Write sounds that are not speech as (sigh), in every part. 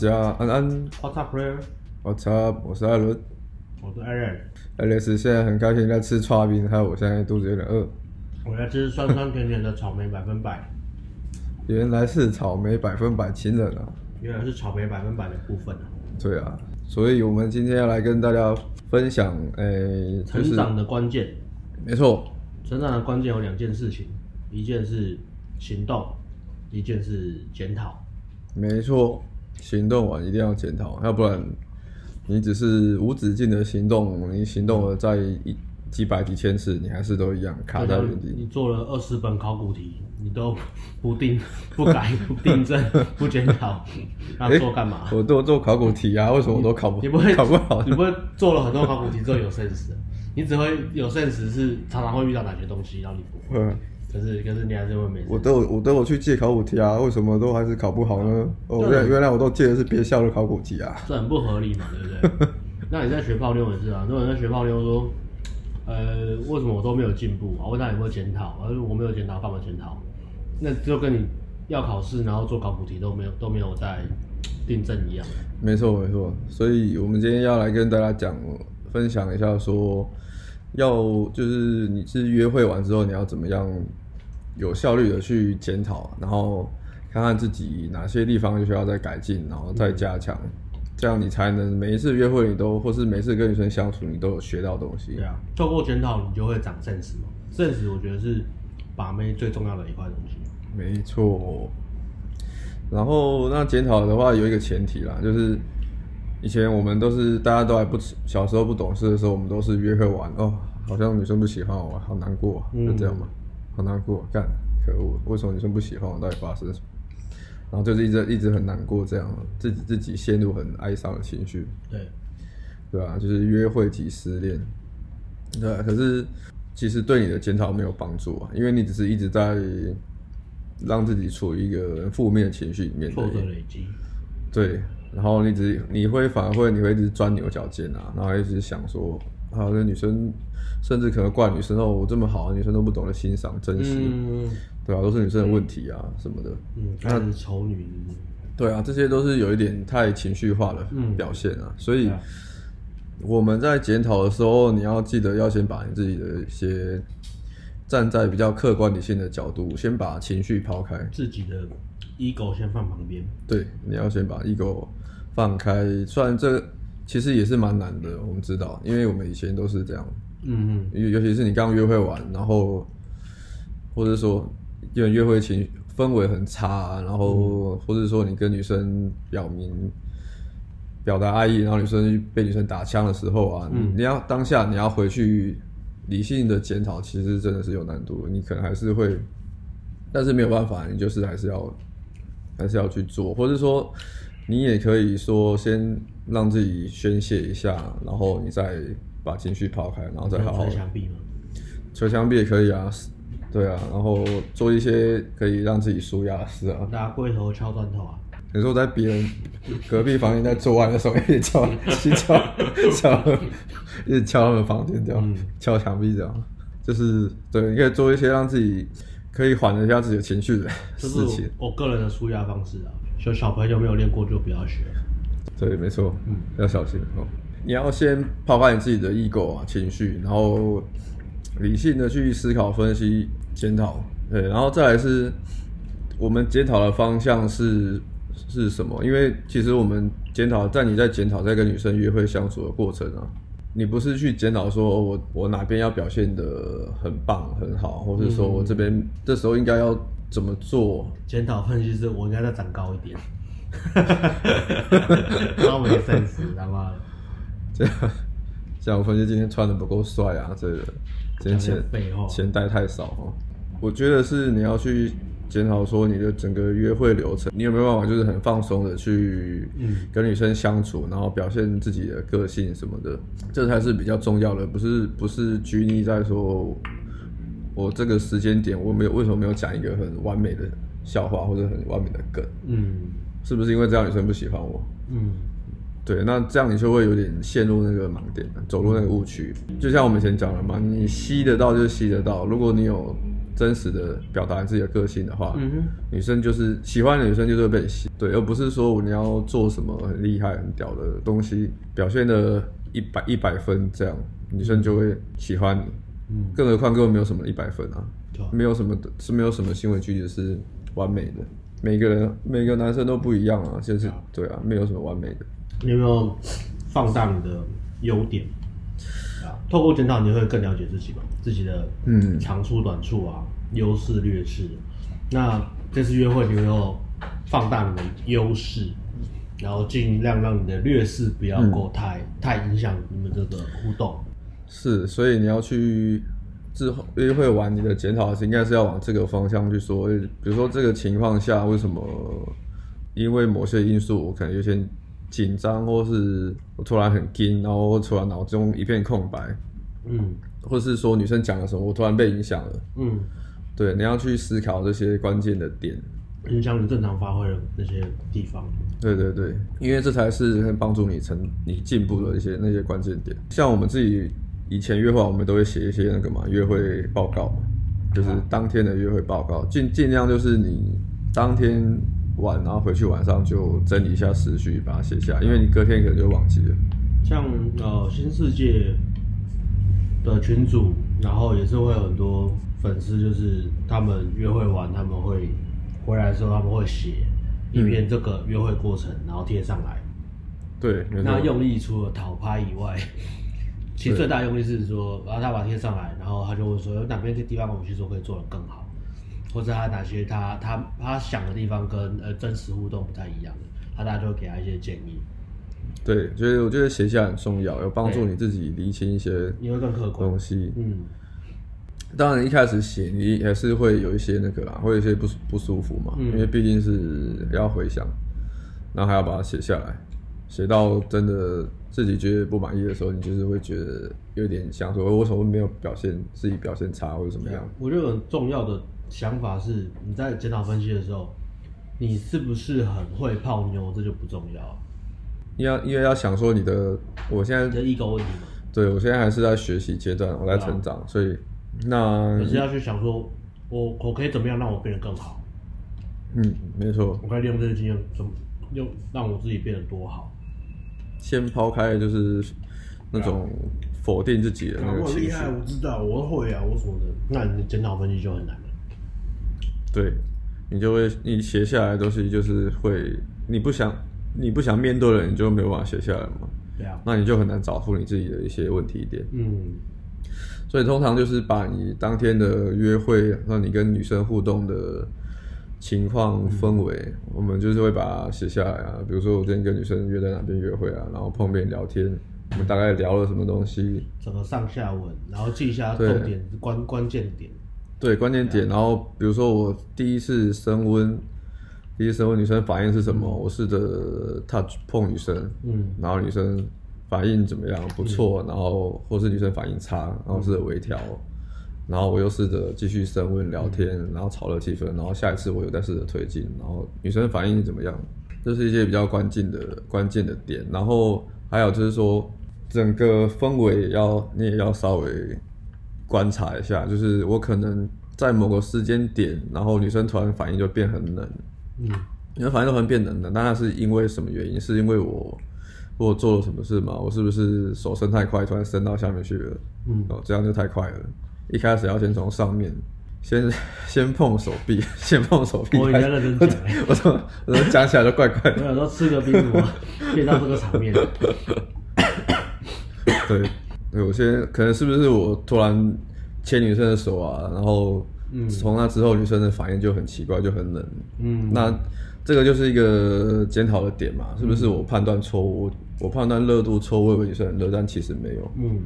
家安安。What's up, player? What's up？我是艾伦，我是 Aaron。Alex 现在很开心在吃刨冰，还有我现在肚子有点饿。我在吃酸酸甜甜的草莓百分百。(laughs) 原来是草莓百分百情人啊！原来是草莓百分百的部分啊！对啊，所以我们今天要来跟大家分享，诶、欸，就是、成长的关键。没错，成长的关键有两件事情，一件是行动，一件是检讨。没错，行动完一定要检讨，要不然你只是无止境的行动，你行动了再一几百几千次，你还是都一样卡在原地。你做了二十本考古题，你都不定、(laughs) 不改、不订正、不检讨，那做干嘛？(laughs) 我都做考古题啊，为什么我都考不？你不会考不好？你不会做了很多考古题之后有 sense？你只会有 sense 是常常会遇到哪些东西，然后你不会。可是，可是你还是会没。我都我都有去借考古题啊，为什么都还是考不好呢？哦，原原来我都借的是别校的考古题啊，这很不合理嘛，对不对？(laughs) 那你在学泡妞也是啊，如果你在学泡妞说，呃，为什么我都没有进步啊？问他有没有检讨？而我没有检讨，干嘛检讨？那就跟你要考试，然后做考古题都没有都没有在订正一样。没错，没错。所以我们今天要来跟大家讲，分享一下说，要就是你是约会完之后，你要怎么样？有效率的去检讨，然后看看自己哪些地方需要再改进，然后再加强，嗯、这样你才能每一次约会你都，或是每一次跟女生相处，你都有学到东西。对啊，透过检讨你就会长 sense 嘛，sense 我觉得是把妹最重要的一块东西。没错。然后那检讨的话有一个前提啦，就是以前我们都是大家都还不小时候不懂事的时候，我们都是约会玩哦，好像女生不喜欢我，好难过，就这样嘛。嗯好难过，干，可恶！为什么女生不喜欢我？到底发生什么？然后就是一直一直很难过，这样自己自己陷入很哀伤的情绪。对，对啊？就是约会即失恋。对，可是其实对你的检讨没有帮助啊，因为你只是一直在让自己处于一个负面的情绪里面。挫折累积。对，然后你只你会反而会你会一直钻牛角尖啊，然后一直想说。啊，那女生，甚至可能怪女生哦，我这么好，女生都不懂得欣赏、珍惜，嗯、对吧、啊？都是女生的问题啊，嗯、什么的。嗯，她是丑女。对啊，这些都是有一点太情绪化的表现啊。嗯、所以我们在检讨的时候，你要记得要先把你自己的一些站在比较客观理性的角度，先把情绪抛开，自己的 ego 先放旁边。对，你要先把 ego 放开。虽然这。其实也是蛮难的，我们知道，因为我们以前都是这样，嗯嗯，尤尤其是你刚约会完，然后或者说因为约会情氛围很差，然后或者说你跟女生表明表达爱意，然后女生被女生打枪的时候啊，嗯、你要当下你要回去理性的检讨，其实真的是有难度，你可能还是会，但是没有办法，你就是还是要还是要去做，或者说。你也可以说先让自己宣泄一下，然后你再把情绪抛开，然后再好好。捶墙壁吗？捶墙壁也可以啊，对啊，然后做一些可以让自己舒压的事啊。拿龟头敲砖头啊？你说在别人隔壁房间在做爱的时候，一直敲，去敲敲，一直敲他们房间这样，敲墙壁这样，就是对，你可以做一些让自己可以缓一下自己的情绪的事情。我个人的舒压方式啊。就小朋友没有练过就不要学，对，没错，嗯，要小心哦。你要先抛开你自己的 ego 啊情绪，然后理性的去思考、分析、检讨，对，然后再来是，我们检讨的方向是是什么？因为其实我们检讨，在你在检讨在跟女生约会相处的过程啊，你不是去检讨说我我哪边要表现的很棒很好，或是说我这边、嗯、这时候应该要。怎么做？检讨分析是，我应该再长高一点。哈哈哈哈哈！没 sense，他妈的。(laughs) 这样，这样我分析今天穿的不够帅啊，这个今天钱钱带太少哦。我觉得是你要去检讨说你的整个约会流程，你有没有办法就是很放松的去跟女生相处，然后表现自己的个性什么的，这才是比较重要的，不是不是拘泥在说。我这个时间点，我没有为什么没有讲一个很完美的笑话或者很完美的梗？嗯，是不是因为这样女生不喜欢我？嗯，对，那这样你就会有点陷入那个盲点，走入那个误区。就像我们以前讲的嘛，你吸得到就吸得到。如果你有真实的表达你自己的个性的话，嗯，女生就是喜欢的女生就是会被你吸，对，而不是说你要做什么很厉害、很屌的东西，表现的一百一百分这样，女生就会喜欢你。嗯，更何况根本没有什么一百分啊，没有什么的是没有什么行为举止是完美的，每个人每个男生都不一样啊，就是对啊，没有什么完美的。你有没有放大你的优点？啊，透过检讨你会更了解自己吧？自己的嗯长处短处啊，优势劣势。那这次约会你有没有放大你的优势，然后尽量让你的劣势不要够太、嗯、太影响你们这个互动。是，所以你要去之后约会完，你的检讨是应该是要往这个方向去说。比如说这个情况下，为什么因为某些因素，我可能有些。紧张，或是我突然很惊，然后突然脑中一片空白，嗯，或是说女生讲了什么，我突然被影响了，嗯，对，你要去思考这些关键的点，影响你正常发挥的那些地方，对对对，因为这才是会帮助你成你进步的一些那些关键点。像我们自己以前约会，我们都会写一些那个嘛约会报告，就是当天的约会报告，尽尽量就是你当天。晚，然后回去晚上就整理一下思绪，把它写下来，因为你隔天可能就忘记了。像呃新世界的群主，然后也是会有很多粉丝，就是他们约会完，他们会回来的时候，他们会写一篇这个约会过程，然后贴上来。对，那用意除了讨拍以外，其实最大用意是说，然后他把它贴上来，然后他就会说有哪边这地方我们去做可以做得更好。或者他哪些他他他想的地方跟呃真实互动不太一样的，他大家就会给他一些建议。对，所以我觉得写下很重要，有帮助你自己理清一些你会更客观东西。嗯，当然一开始写你还是会有一些那个啦，会有一些不不舒服嘛，嗯、因为毕竟是要回想，然后还要把它写下来，写到真的自己觉得不满意的时候，你就是会觉得有点想说，为什么没有表现自己表现差或者怎么样？我觉得很重要的。想法是，你在检讨分析的时候，你是不是很会泡妞，这就不重要。因为因为要想说你的，我现在的一个问题嘛。对，我现在还是在学习阶段，我在成长，啊、所以那可是要去想说，我我可以怎么样让我变得更好？嗯，没错。我可以利用这个经验，怎么用让我自己变得多好？先抛开就是那种否定自己的那个情绪。我厉害，我知道，我会啊，我什么的。那你的检讨分析就很难了。对，你就会你写下来的东西就是会，你不想你不想面对了，你就没有办法写下来嘛。对啊，那你就很难找出你自己的一些问题点。嗯，所以通常就是把你当天的约会，让你跟女生互动的情况氛围，嗯、我们就是会把它写下来啊。比如说我今天跟女生约在哪边约会啊，然后碰面聊天，我们大概聊了什么东西，整个上下文，然后记一下重点关关键点。对，关键点，然后比如说我第一次升温，第一次升温女生反应是什么？嗯、我试着 touch 碰女生，嗯，然后女生反应怎么样？不错，嗯、然后或是女生反应差，然后试着微调，嗯、然后我又试着继续升温聊天，嗯、然后炒热气氛，然后下一次我又再试着推进，然后女生反应怎么样？这是一些比较关键的关键的点，然后还有就是说整个氛围要你也要稍微。观察一下，就是我可能在某个时间点，然后女生突然反应就变很冷，嗯，女生反应都很变冷的，那那是因为什么原因？是因为我我做了什么事吗？我是不是手伸太快，突然伸到下面去了？嗯，哦，这样就太快了。一开始要先从上面，先 (laughs) 先碰手臂，(laughs) 先碰手臂。我应该认真讲，(laughs) 我怎么我怎么讲起来都怪怪的。我想说吃个冰什么，变到这个场面。对。有些可能是不是我突然牵女生的手啊，然后从那之后女生的反应就很奇怪，就很冷。嗯，那这个就是一个检讨的点嘛，是不是我判断错误？我判断热度错误，我以为女生很热，但其实没有。嗯，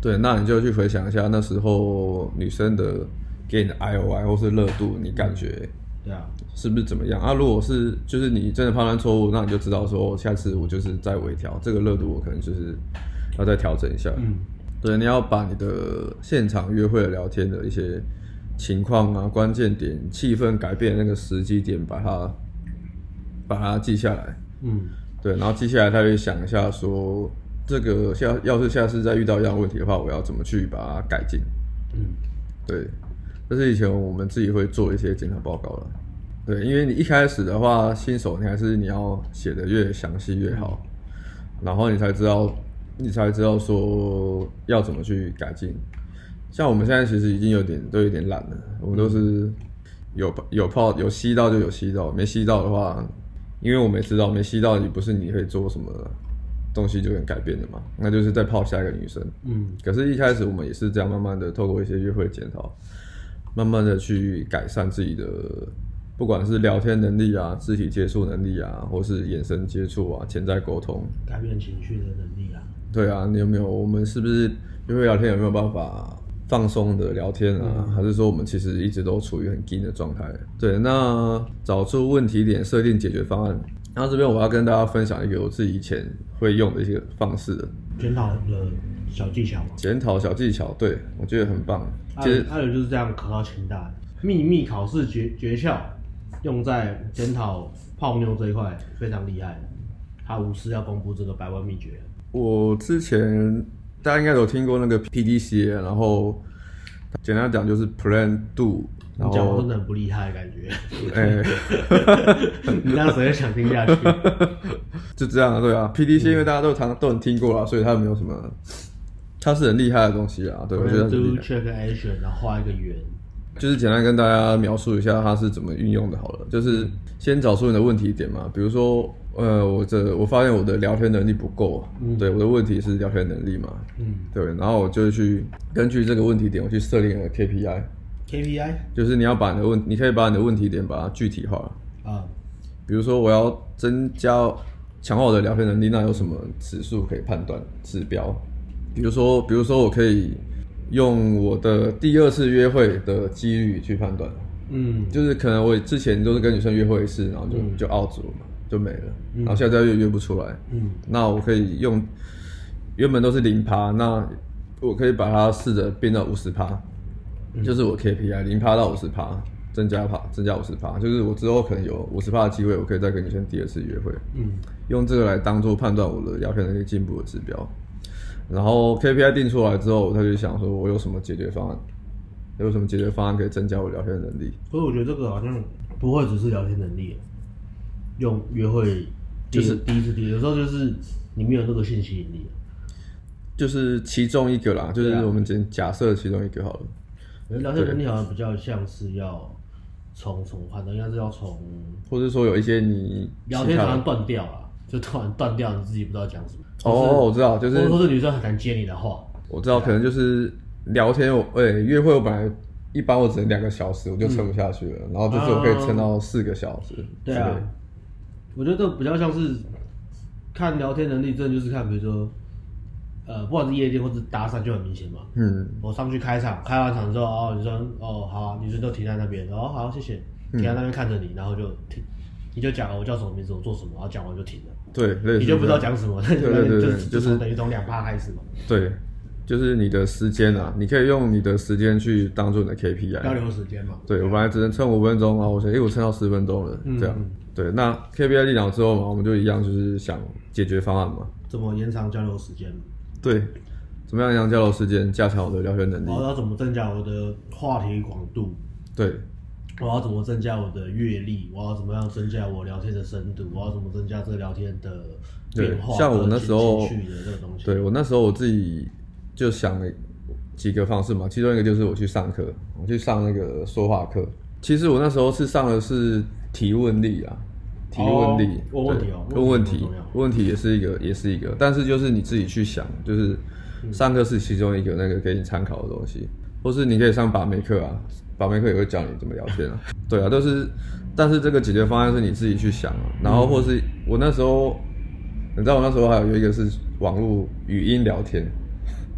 对，那你就去回想一下那时候女生的给你的 I O I 或是热度，你感觉对啊，是不是怎么样啊？如果是就是你真的判断错误，那你就知道说下次我就是再微调这个热度，我可能就是。要再调整一下，嗯，对，你要把你的现场约会聊天的一些情况啊、关键点、气氛改变的那个时机点，把它把它记下来，嗯，对，然后记下来，他会想一下说，这个下要是下次再遇到一样问题的话，我要怎么去把它改进，嗯，对，这是以前我们自己会做一些检查报告了。对，因为你一开始的话，新手你还是你要写的越详细越好，然后你才知道，你才知道说要怎么去改进。像我们现在其实已经有点都有点懒了，我们都是有有泡有吸到就有吸到，没吸到的话，因为我们知道没吸到也不是你可以做什么东西就能改变的嘛，那就是再泡下一个女生。嗯，可是，一开始我们也是这样慢慢的透过一些约会检讨，慢慢的去改善自己的，不管是聊天能力啊、肢体接触能力啊，或是眼神接触啊、潜在沟通、改变情绪的能力啊。对啊，你有没有？我们是不是因为聊天有没有办法？放松的聊天啊，嗯、还是说我们其实一直都处于很紧的状态？对，那找出问题点，设定解决方案。然后这边我要跟大家分享一个我自己以前会用的一些方式，检讨的小技巧嘛。检讨小技巧，对，我觉得很棒。其实还有就是这样考到清大的秘密考试诀诀窍，用在检讨泡妞这一块非常厉害。他无私要公布这个百万秘诀。我之前。大家应该有听过那个 PDCA，然后简单讲就是 Plan Do。你讲我真的很不厉害的感觉。哎，(laughs) 你让谁想听下去？(laughs) 就这样啊，对啊。PDCA 因为大家都常都很听过了，所以它没有什么，它是很厉害的东西啊。对，我觉得 Do Check Action，然后画一个圆。就是简单跟大家描述一下它是怎么运用的，好了。就是先找出你的问题点嘛，比如说。呃，我这我发现我的聊天能力不够，嗯，对，我的问题是聊天能力嘛，嗯，对，然后我就去根据这个问题点，我去设定一个 KPI，KPI 就是你要把你的问，你可以把你的问题点把它具体化。啊，比如说我要增加强化我的聊天能力，那有什么指数可以判断指标？比如说，比如说我可以用我的第二次约会的几率去判断，嗯，就是可能我之前都是跟女生约会一次，然后就、嗯、就 out 了嘛。就没了，然后现在又约不出来。嗯，那我可以用原本都是零趴，那我可以把它试着变到五十趴，就是我 KPI 零趴到五十趴，增加趴，增加五十趴，就是我之后可能有五十趴的机会，我可以再跟女生第二次约会。嗯，用这个来当做判断我的聊天能力进步的指标。然后 KPI 定出来之后，他就想说我有什么解决方案，有什么解决方案可以增加我聊天能力。所以我觉得这个好像不会只是聊天能力。用约会就是第一次第一，有时候就是你没有那个性吸引力，就是其中一个啦，就是我们假假设其中一个好了。聊天能力好像比较像是要从从判断，应该是要从，或者说有一些你聊天突然断掉了，就突然断掉，你自己不知道讲什么。哦，我知道，就是或者是女生很难接你的话。我知道，可能就是聊天，我哎约会我本来一般我只能两个小时，我就撑不下去了，然后这次我可以撑到四个小时。对啊。我觉得这比较像是看聊天能力，真的就是看，比如说，呃，不管是夜店或是搭讪就很明显嘛。嗯。我上去开场，开完场之后，哦，女生，哦，好啊，女生都停在那边，哦，好，谢谢，停在那边看着你，然后就停，你就讲我叫什么名字，我做什么，然后讲完就停了。对，你就不知道讲什么，对对对，就是就是等于从两趴开始嘛。对，就是你的时间啊，你可以用你的时间去当做你的 KPI。交流时间嘛。对，我本来只能撑五分钟啊，我想，哎，我撑到十分钟了，这样。对，那 KPI 定了之后嘛，我们就一样，就是想解决方案嘛。怎么延长交流时间？对，怎么样延长交流时间，加强我的聊天能力？我要怎么增加我的话题广度？对，我要怎么增加我的阅历？我要怎么样增加我聊天的深度？我要怎么增加这聊天的变化？像我那时候，对我那时候我自己就想了几个方式嘛，其中一个就是我去上课，我去上那个说话课。其实我那时候是上的是。提问力啊，提问力，问问题哦，问问题，问题也是一个，也是一个，但是就是你自己去想，就是上课是其中一个那个给你参考的东西，或是你可以上把妹课啊，把妹课也会教你怎么聊天啊，(laughs) 对啊，都是，但是这个解决方案是你自己去想啊，然后或是我那时候，你知道我那时候还有一个是网络语音聊天，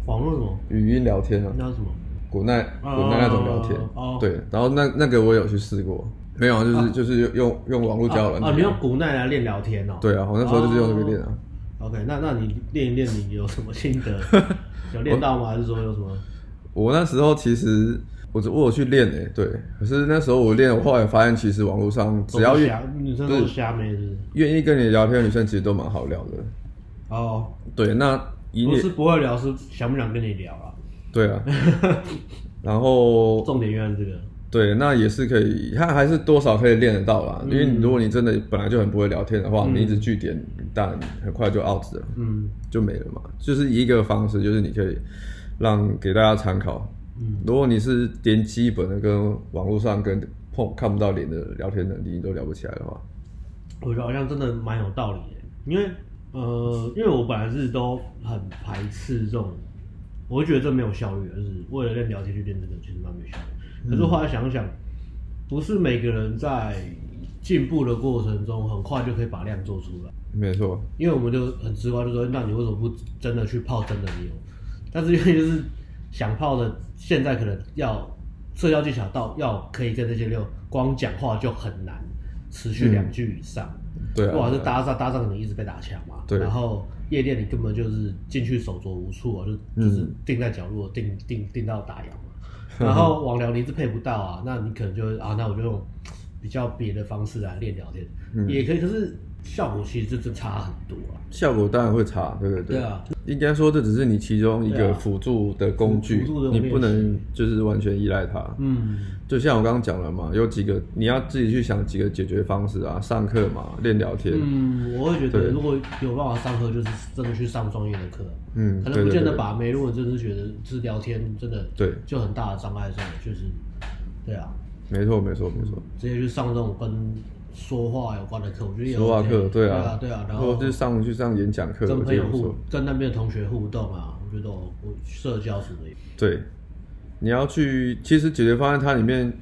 网络什么？语音聊天啊？那什么？古奈古奈那种聊天，对，然后那那个我有去试过。没有啊，就是就是用用用网络交流。啊，你用古奈来练聊天哦？对啊，我那时候就是用这个练啊。OK，那那你练一练，你有什么心得？(laughs) 有练到吗？还是说有什么？我那时候其实我我有去练诶，对。可是那时候我练，我后来发现，其实网络上只要愿女生都是瞎妹，是愿意跟你聊天的女生，其实都蛮好聊的。哦，对，那不是不会聊，是想不想跟你聊啊？对啊。(laughs) 然后重点原来这个。对，那也是可以，他还是多少可以练得到啦。嗯、因为如果你真的本来就很不会聊天的话，嗯、你一直据点，但很快就 out 了，嗯，就没了嘛。就是一个方式，就是你可以让给大家参考。嗯，如果你是连基本的跟网络上跟碰看不到脸的聊天能力你都聊不起来的话，我觉得好像真的蛮有道理的。因为呃，因为我本来是都很排斥这种，我会觉得这没有效率，就是为了练聊天去练这个，其实蛮没效率。可是后来想想，不是每个人在进步的过程中很快就可以把量做出来。没错，因为我们就很直观，就说那你为什么不真的去泡真的妞？但是因为就是想泡的，现在可能要社交技巧到要可以跟这些六光讲话就很难，持续两句以上。嗯、对、啊，不管是搭讪，搭讪可能一直被打枪嘛。对。然后夜店你根本就是进去手足无措啊，就就是定在角落，定定定到打烊。(laughs) 然后网聊你一直配不到啊，那你可能就会啊，那我就用比较别的方式来练聊天，嗯、也可以。可是效果其实就真差很多啊。效果当然会差，对对对。对啊，应该说这只是你其中一个辅助的工具，啊、你不能就是完全依赖它。嗯，就像我刚刚讲了嘛，有几个你要自己去想几个解决方式啊，上课嘛，练聊天。嗯，我会觉得如果有办法上课，就是真的去上专业的课。嗯，可能不见得把妹。如果真是觉得是聊天，真的对，就很大的障碍，是，对啊，没错没错没错，直接去上这种跟说话有关的课，我觉得也说话课，对啊对啊，然后就上去上演讲课，跟朋友互，跟那边的同学互动啊，我觉得我社交什么的。对，你要去，其实解决方案它里面。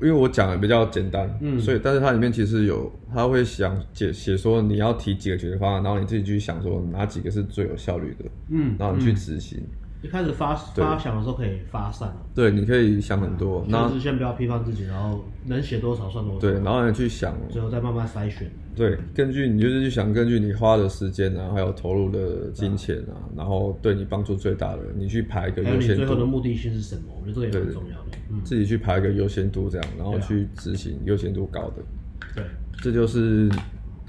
因为我讲的比较简单，嗯，所以但是它里面其实有，他会想解写说你要提几个解决方案，然后你自己去想说哪几个是最有效率的，嗯，然后你去执行。一开始发发想的时候可以发散，对，你可以想很多，就是先不要批判自己，然后能写多少算多少，对，然后你去想，最后再慢慢筛选。对，根据你就是去想，根据你花的时间啊，还有投入的金钱啊，然后对你帮助最大的，你去排一个优先度。还有你最后的目的性是什么？我觉得这个也很重要的。自己去排一个优先度，这样，然后去执行优先度高的。对，这就是，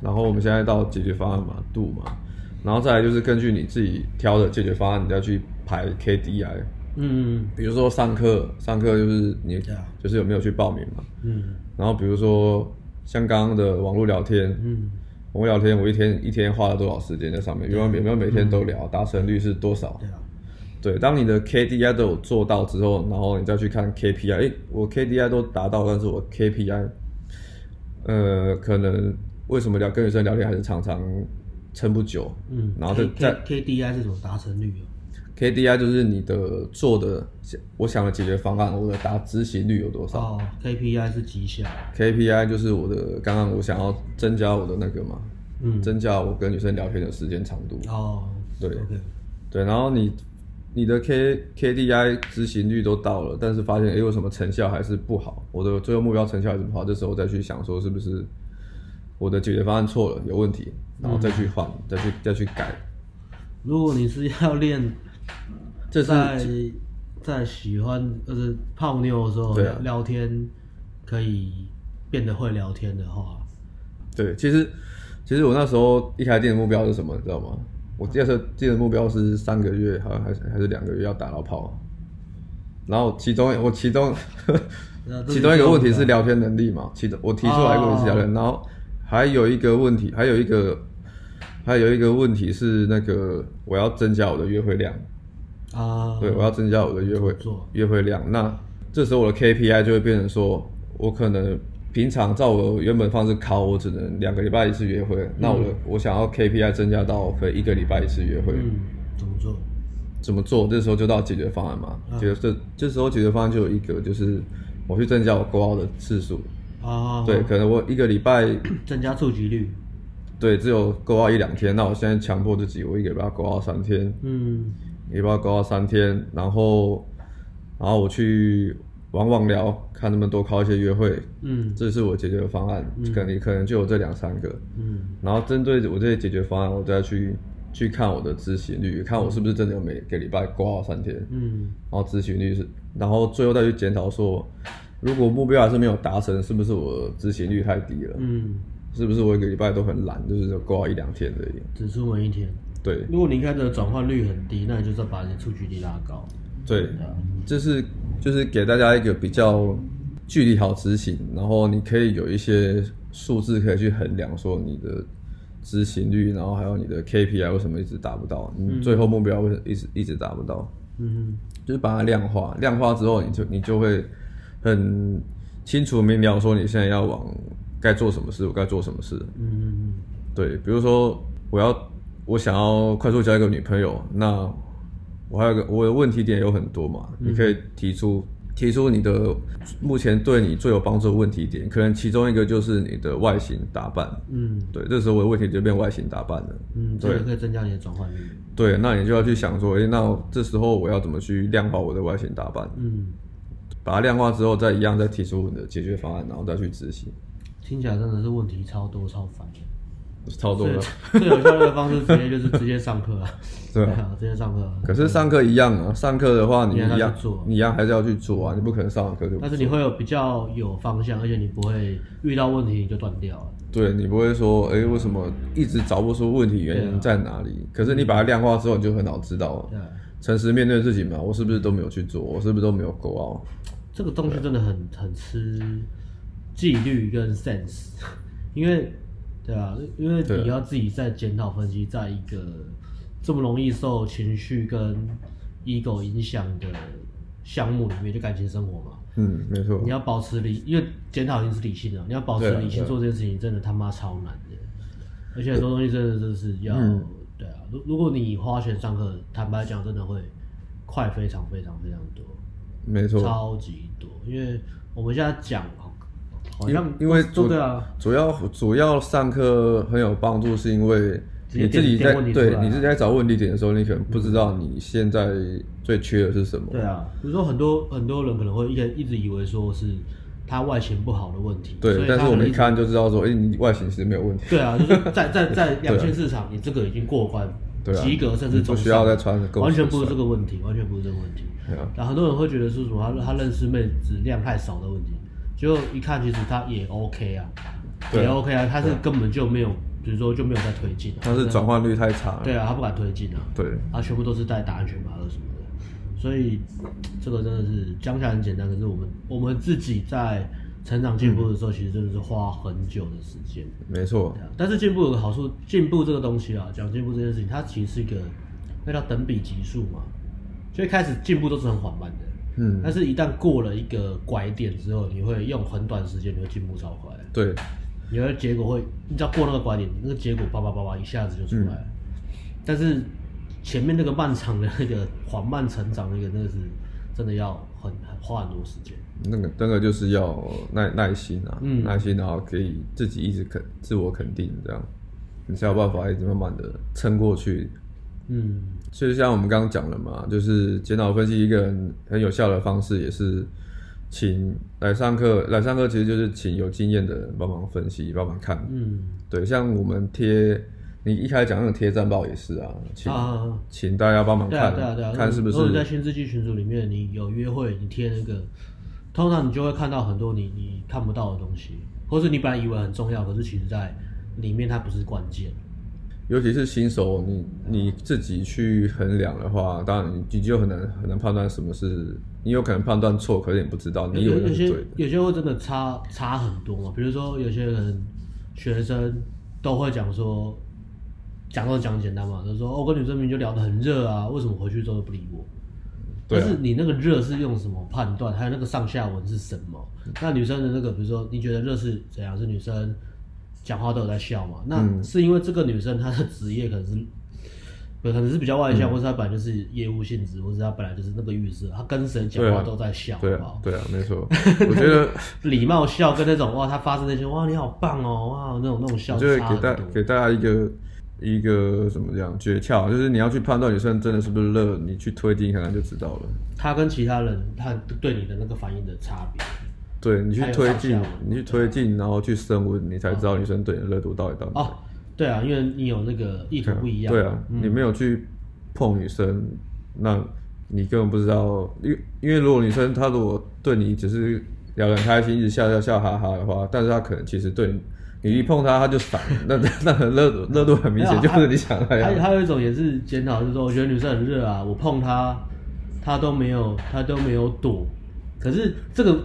然后我们现在到解决方案嘛，度嘛，然后再来就是根据你自己挑的解决方案，你再去。排 KDI，嗯，比如说上课，上课就是你就是有没有去报名嘛，嗯，然后比如说像刚刚的网络聊天，嗯，网络聊天我一天一天花了多少时间在上面，有没有有没有每天都聊，达成率是多少？对啊，对，当你的 KDI 都有做到之后，然后你再去看 KPI，诶，我 KDI 都达到，但是我 KPI，呃，可能为什么聊跟女生聊天还是常常撑不久？嗯，然后再再 KDI 是什么达成率？KDI 就是你的做的，我想的解决方案，我的达执行率有多少？哦，KPI 是绩效。KPI 就是我的刚刚我想要增加我的那个嘛，嗯，增加我跟女生聊天的时间长度。哦，对，okay. 对，然后你你的 K KDI 执行率都到了，但是发现哎，为什么成效还是不好？我的最后目标成效还是不好，这时候再去想说是不是我的解决方案错了，有问题，然后再去换，嗯、再去再去改。如果你是要练。在在喜欢就是泡妞的时候，聊天可以变得会聊天的话，对，其实其实我那时候一开店的目标是什么，你知道吗？我第二次定的目标是三个月，好像还是还是两个月要打到炮。然后其中我其中 (laughs) 其中一个问题是聊天能力嘛，其中我提出来一个问题聊天，然后还有一个问题，还有一个。还有一个问题是，那个我要增加我的约会量啊，对，我要增加我的约会约会量。那这时候我的 KPI 就会变成说，我可能平常照我原本方式考，我只能两个礼拜一次约会。嗯、那我的我想要 KPI 增加到可以一个礼拜一次约会。嗯，怎么做？怎么做？这时候就到解决方案嘛。解决这这时候解决方案就有一个，就是我去增加我勾号的次数啊。对，可能我一个礼拜 (coughs) 增加触及率。对，只有勾号一两天，那我现在强迫自己，我一个礼拜勾号三天，嗯，礼拜勾号三天，然后，然后我去网网聊，看能不能多靠一些约会，嗯，这是我解决的方案，嗯、可能可能就有这两三个，嗯，然后针对我这些解决方案，我再去去看我的执行率，看我是不是真的有每个礼拜挂号三天，嗯，然后执行率是，然后最后再去检讨说，如果目标还是没有达成，是不是我执行率太低了，嗯。是不是我一个礼拜都很懒，就是过好一两天而已，只出门一天。对，如果你看的转换率很低，那你就是要把你的触及率拉高。对，这是就是给大家一个比较距离好执行，然后你可以有一些数字可以去衡量，说你的执行率，然后还有你的 KPI 为什么一直达不到，你最后目标为什么一直一直达不到？嗯，就是把它量化，量化之后你就你就会很清楚明了说你现在要往该做什么事，我该做什么事。嗯，对，比如说我要我想要快速交一个女朋友，那我还有个我的问题点有很多嘛，你可以提出。提出你的目前对你最有帮助的问题点，可能其中一个就是你的外形打扮。嗯，对，这时候我的问题就变外形打扮了。嗯，对，可以增加你的转换率。对，那你就要去想说，诶，那这时候我要怎么去量化我的外形打扮？嗯，把它量化之后，再一样再提出你的解决方案，然后再去执行。听起来真的是问题超多超烦。超多的，(laughs) 最有效率的方式直接就是直接上课啊，对啊，直接上课。可是上课一样啊，上课的话你一样做，你一样还是要去做啊，你不可能上完课就。但是你会有比较有方向，而且你不会遇到问题你就断掉了。对，你不会说，哎，为什么一直找不出问题原因在哪里？可是你把它量化之后，你就很好知道。对，诚实面对自己嘛，我是不是都没有去做？我是不是都没有 go out？这个东西真的很很吃纪律跟 sense，因为。对啊，因为你要自己在检讨分析，在一个这么容易受情绪跟 ego 影响的项目里面，就感情生活嘛。嗯，没错。你要保持理，因为检讨已经是理性的，你要保持理性做这件事情，真的他妈超难的。而且很多东西真的就是要，嗯、对啊。如如果你花钱上课，坦白讲，真的会快非常非常非常多。没错。超级多，因为我们现在讲。因为因为主啊，主要主要上课很有帮助，是因为你自己在对你自己在找问题点的时候，你可能不知道你现在最缺的是什么。对啊，比如说很多很多人可能会一一直以为说是他外形不好的问题。对，但是我们一看就知道说，哎，你外形其实没有问题。对啊，就是在在在 (laughs) 两千市场，你这个已经过关，及格甚至不需要再穿，完全不是这个问题，完全不是这个问题。对啊，然后很多人会觉得是什么他他认识妹子量太少的问题。就一看，其实他也 OK 啊，也 OK 啊，他是根本就没有，比如说就没有在推进啊。他是转换率太差了。对啊，他不敢推进啊。对，他全部都是在打安全码什么的，所以这个真的是讲起来很简单，可是我们我们自己在成长进步的时候，其实真的是花很久的时间。没错。但是进步有个好处，进步这个东西啊，讲进步这件事情，它其实是一个那叫等比级数嘛，所以开始进步都是很缓慢的。嗯，但是，一旦过了一个拐点之后，你会用很短时间，你会进步超快。对，你的结果会，你只要过那个拐点，那个结果叭叭叭叭一下子就出来了。嗯、但是前面那个漫长的那个缓慢成长，那个那个是真的要很很花很多时间。那个那个就是要耐耐心啊，嗯、耐心，然后可以自己一直肯自我肯定，这样你才有办法一直慢慢的撑过去。嗯，所以像我们刚刚讲了嘛，就是检讨分析一个很很有效的方式，也是请来上课来上课，其实就是请有经验的人帮忙分析，帮忙看。嗯，对，像我们贴你一开始讲那种贴战报也是啊，请啊请大家帮忙看，对啊对啊，看是不是？如果在新世纪群组里面，你有约会，你贴那个，通常你就会看到很多你你看不到的东西，或是你本来以为很重要，可是其实在里面它不是关键。尤其是新手，你你自己去衡量的话，当然你就很难很难判断什么是，你有可能判断错，可是你不知道你有，有些有些会真的差差很多嘛。比如说有些人学生都会讲说，讲都讲简单嘛，就说我、哦、跟女生明明就聊得很热啊，为什么回去之后都不理我？但是你那个热是用什么判断？还有那个上下文是什么？那女生的那个，比如说你觉得热是怎样？是女生？讲话都有在笑嘛？那是因为这个女生她的职业可能是，可能是比较外向，或者她本来就是业务性质，或者她本来就是那个预设，她跟谁讲话都在笑，对啊？对啊，没错。我觉得 (laughs) 礼貌笑跟那种哇，她发生那些哇，你好棒哦，哇，那种那种笑，就会给大给大家一个一个什么样诀窍，就是你要去判断女生真的是不是热，你去推进看看就知道了。她跟其他人她对你的那个反应的差别。对，你去推进，你去推进，然后去升温，你才知道女生对你的热度到底到哪。哦，对啊，因为你有那个意图不一样。对啊，你没有去碰女生，那你根本不知道。因因为如果女生她如果对你只是聊得很开心，一直笑笑笑哈哈的话，但是她可能其实对你一碰她，她就散，那 (laughs) 那很热度热度很明显，就是你想的。还还有一种也是检讨，就是说我觉得女生很热啊，我碰她，她都没有她都没有躲。可是这个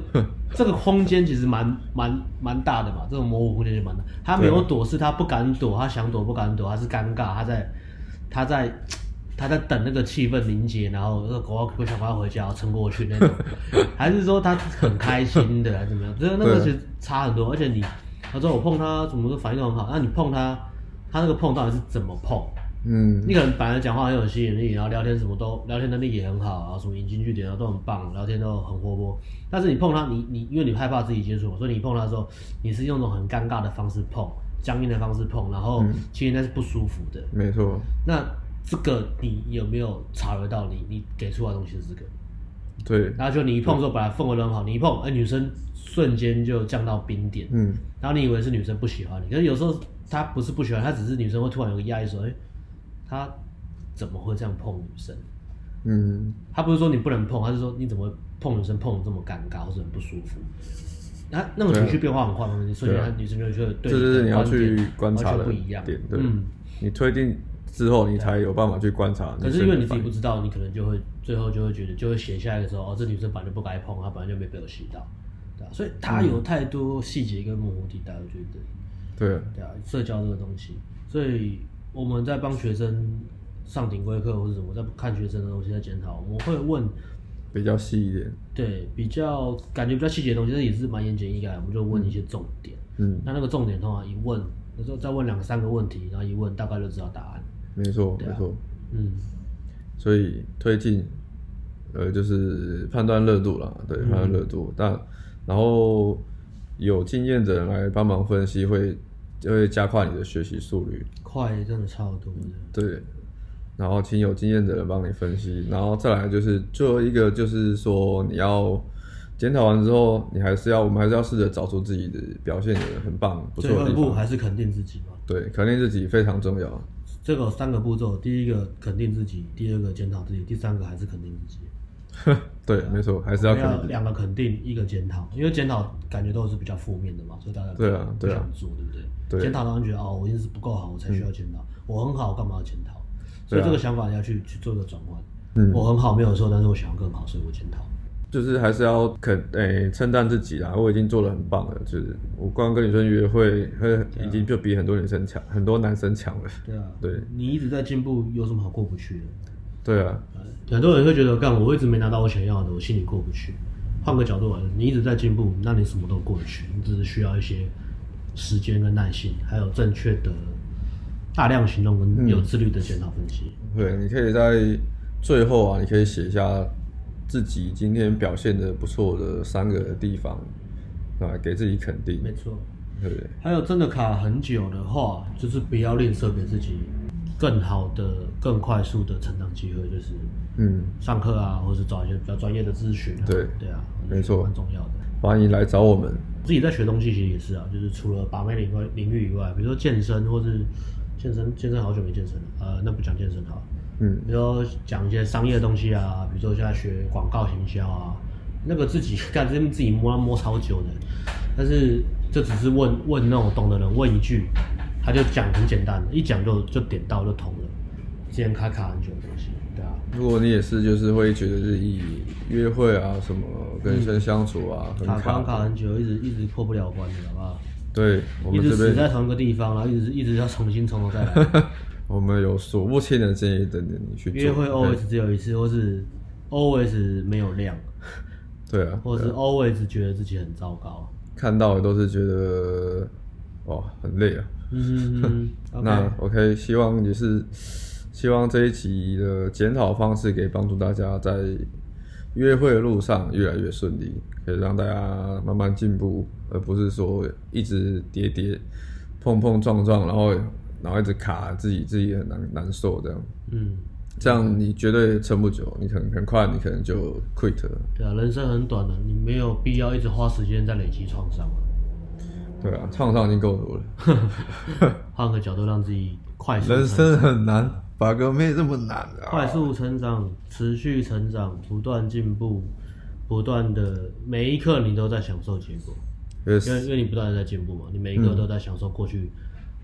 这个空间其实蛮蛮蛮大的嘛，这种模糊空间就蛮大。他没有躲，是他不敢躲，他想躲不敢躲，他是尴尬，他在他在他在等那个气氛凝结，然后那个狗不想快回家，撑过去那种，(laughs) 还是说他很开心的，还是怎么样？这个那个其实差很多。而且你他说我碰他，怎么都反应都很好，那你碰他，他那个碰到底是怎么碰？嗯，你可能本来讲话很有吸引力，然后聊天什么都聊天能力也很好，然后什么引经据典啊都很棒，聊天都很活泼。但是你碰他，你你因为你害怕自己接触，所以你碰他的时候，你是用那种很尴尬的方式碰，僵硬的方式碰，然后其实那是不舒服的。没错。那这个你有没有察觉到你？你你给出来的东西是这个？对。然后就你一碰的时候，本来氛围都很好，你一碰，哎，女生瞬间就降到冰点。嗯。然后你以为是女生不喜欢你，可是有时候她不是不喜欢，她只是女生会突然有个压抑说，哎。他怎么会这样碰女生？嗯，他不是说你不能碰，他是说你怎么会碰女生碰的这么尴尬或者很不舒服？那那种情绪变化很快嘛，你瞬间女生就觉得对，这是你要去观察的点，对，嗯，你推定之后，你才有办法去观察。可是因为你自己不知道，你可能就会最后就会觉得，就会写下来的时候，哦，这女生本来就不该碰，她本来就没被我吸到，对啊，所以她有太多细节跟模糊地带，我觉得，对，对啊，社交这个东西，所以。我们在帮学生上顶规课或者什么，在看学生的东西在检讨，我们会问比较细一点，对，比较感觉比较细节的东西，这也是蛮言简意赅，我们就问一些重点。嗯，那那个重点通常一问，有时候再问两三个问题，然后一问大概就知道答案。没错，没错。嗯，所以推进，呃，就是判断热度啦，对，判断热度。但然后有经验的人来帮忙分析会。就会加快你的学习速率，快真的超多的。对，然后请有经验的人帮你分析，然后再来就是最后一个就是说你要检讨完之后，你还是要我们还是要试着找出自己的表现的很棒不错的地方。最后一步还是肯定自己嘛？对，肯定自己非常重要。这个三个步骤，第一个肯定自己，第二个检讨自己，第三个还是肯定自己。(laughs) 对，没错，还是要肯定。两个肯定，一个检讨，因为检讨感觉都是比较负面的嘛，所以大家对啊，不想做，对不对？检讨当然觉得哦，我一定是不够好，我才需要检讨。我很好，干嘛要检讨？所以这个想法要去去做一个转换。嗯，我很好没有错，但是我想要更好，所以我检讨。就是还是要肯诶称赞自己啦，我已经做得很棒了。就是我光跟女生约会，会已经就比很多女生强，很多男生强了。对啊，对。你一直在进步，有什么好过不去的？对啊，很多人会觉得，干我一直没拿到我想要的，我心里过不去。换个角度来，你一直在进步，那你什么都过得去，你只是需要一些。时间跟耐心，还有正确的大量行动跟有自律的检讨分析。嗯。对，你可以在最后啊，你可以写下自己今天表现的不错的三个地方啊，给自己肯定。没错，对。还有真的卡很久的话，就是不要吝啬给自己更好的、更快速的成长机会，就是嗯，上课啊，或者是找一些比较专业的咨询。对，对啊，没错，很重要的。欢迎来找我们。自己在学东西其实也是啊，就是除了把妹领域领域以外，比如说健身或是健身，健身好久没健身了，呃，那不讲健身好。嗯，比如说讲一些商业的东西啊，比如说现在学广告行销啊，那个自己 (laughs) 干这自己摸摸超久的，但是这只是问问那种懂的人问一句，他就讲很简单的，一讲就就点到就通了，之前卡卡很久的东西。对啊如果你也是，就是会觉得是以约会啊什么跟女生相处啊，嗯、很卡卡很久，一直一直破不了关的，好不好？对，我们一直死在同一个地方，然后一直一直要重新从头再来。(laughs) 我们有数不清的建议等着你去做。约会 always 只有一次，或是 always 没有量。对啊，或者是 always 觉得自己很糟糕。看到的都是觉得哇很累啊。嗯嗯。那 OK，希望也是。希望这一集的检讨方式可以帮助大家在约会的路上越来越顺利，可以让大家慢慢进步，而不是说一直跌跌碰碰撞撞，然后然后一直卡自己，自己很难难受这样。嗯，这样你绝对撑不久，你可能很快你可能就 quit 了。对啊，人生很短的，你没有必要一直花时间在累积创伤。对啊，创伤已经够多了。(laughs) 换个角度让自己快速。人生很难。把哥没这么难啊，快速成长，持续成长，不断进步，不断的每一刻你都在享受结果，yes. 因为因为你不断的在进步嘛，你每一刻都在享受过去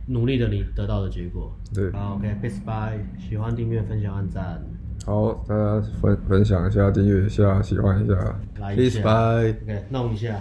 努力的你得到的结果。对，好，OK，peace bye，喜欢订阅分享按赞，好，大家分分享一下，订阅一下，喜欢一下，来一下 Please bye。OK，弄一下。